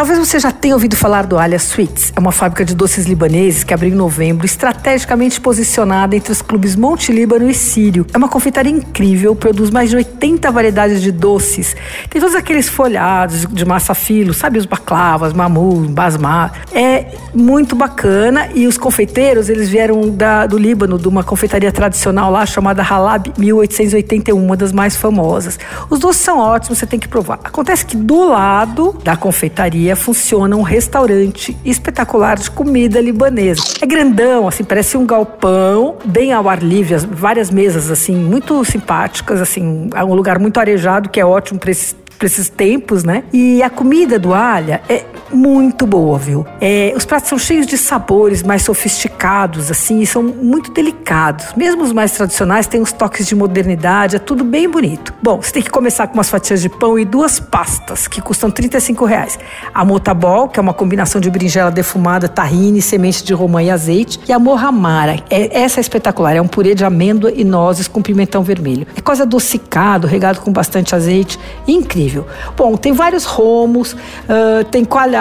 Talvez você já tenha ouvido falar do Alia Sweets. É uma fábrica de doces libaneses que abriu em novembro, estrategicamente posicionada entre os clubes Monte Líbano e Sírio. É uma confeitaria incrível, produz mais de 80 variedades de doces. Tem todos aqueles folhados de massa filo, sabe? Os baclavas, mamu, basmar. É muito bacana e os confeiteiros, eles vieram da, do Líbano, de uma confeitaria tradicional lá chamada Halab 1881, uma das mais famosas. Os doces são ótimos, você tem que provar. Acontece que do lado da confeitaria funciona um restaurante espetacular de comida libanesa. É grandão, assim, parece um galpão, bem ao ar livre, várias mesas assim muito simpáticas, assim, é um lugar muito arejado que é ótimo para esses para esses tempos, né? E a comida do Alha é muito boa, viu? É, os pratos são cheios de sabores mais sofisticados, assim, e são muito delicados. Mesmo os mais tradicionais têm uns toques de modernidade, é tudo bem bonito. Bom, você tem que começar com umas fatias de pão e duas pastas, que custam 35 reais. A motabol, que é uma combinação de berinjela defumada, tahine, semente de romã e azeite. E a morramara, é, essa é espetacular, é um purê de amêndoa e nozes com pimentão vermelho. É quase adocicado, regado com bastante azeite, incrível. Bom, tem vários romos, uh, tem coalhada,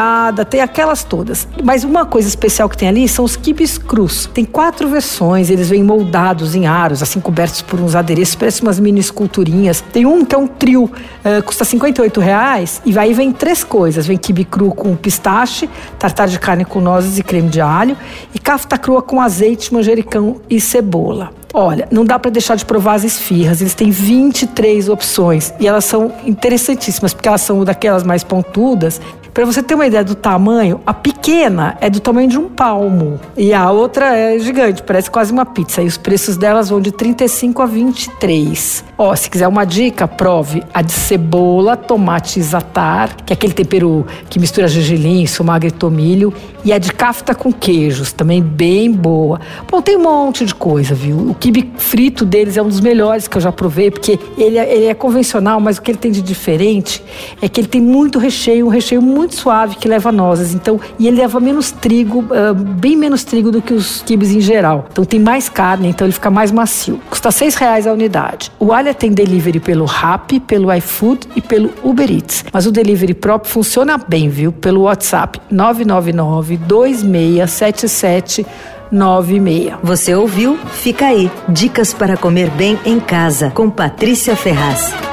tem aquelas todas. Mas uma coisa especial que tem ali são os quibes crus. Tem quatro versões, eles vêm moldados em aros, assim, cobertos por uns adereços, parecem umas mini esculturinhas. Tem um que é um trio, uh, custa 58 reais, e aí vem três coisas. Vem quibe cru com pistache, tartar de carne com nozes e creme de alho, e cafta crua com azeite, manjericão e cebola. Olha, não dá para deixar de provar as esfirras. Eles têm 23 opções e elas são interessantíssimas, porque elas são daquelas mais pontudas para você ter uma ideia do tamanho, a pequena é do tamanho de um palmo e a outra é gigante, parece quase uma pizza. E os preços delas vão de 35 a 23. Ó, se quiser uma dica, prove a de cebola, tomate zatar, que é aquele tempero que mistura gergelim, sumagra e tomilho, e a de kafta com queijos, também bem boa. Bom, tem um monte de coisa, viu? O quibe frito deles é um dos melhores que eu já provei, porque ele é, ele é convencional, mas o que ele tem de diferente é que ele tem muito recheio, um recheio muito muito suave que leva nozes. Então, e ele leva menos trigo, uh, bem menos trigo do que os quibes em geral. Então tem mais carne, então ele fica mais macio. Custa seis reais a unidade. O Alha tem delivery pelo Rappi, pelo iFood e pelo Uber Eats. Mas o delivery próprio funciona bem, viu? Pelo WhatsApp 999 2677 96. Você ouviu? Fica aí. Dicas para comer bem em casa com Patrícia Ferraz.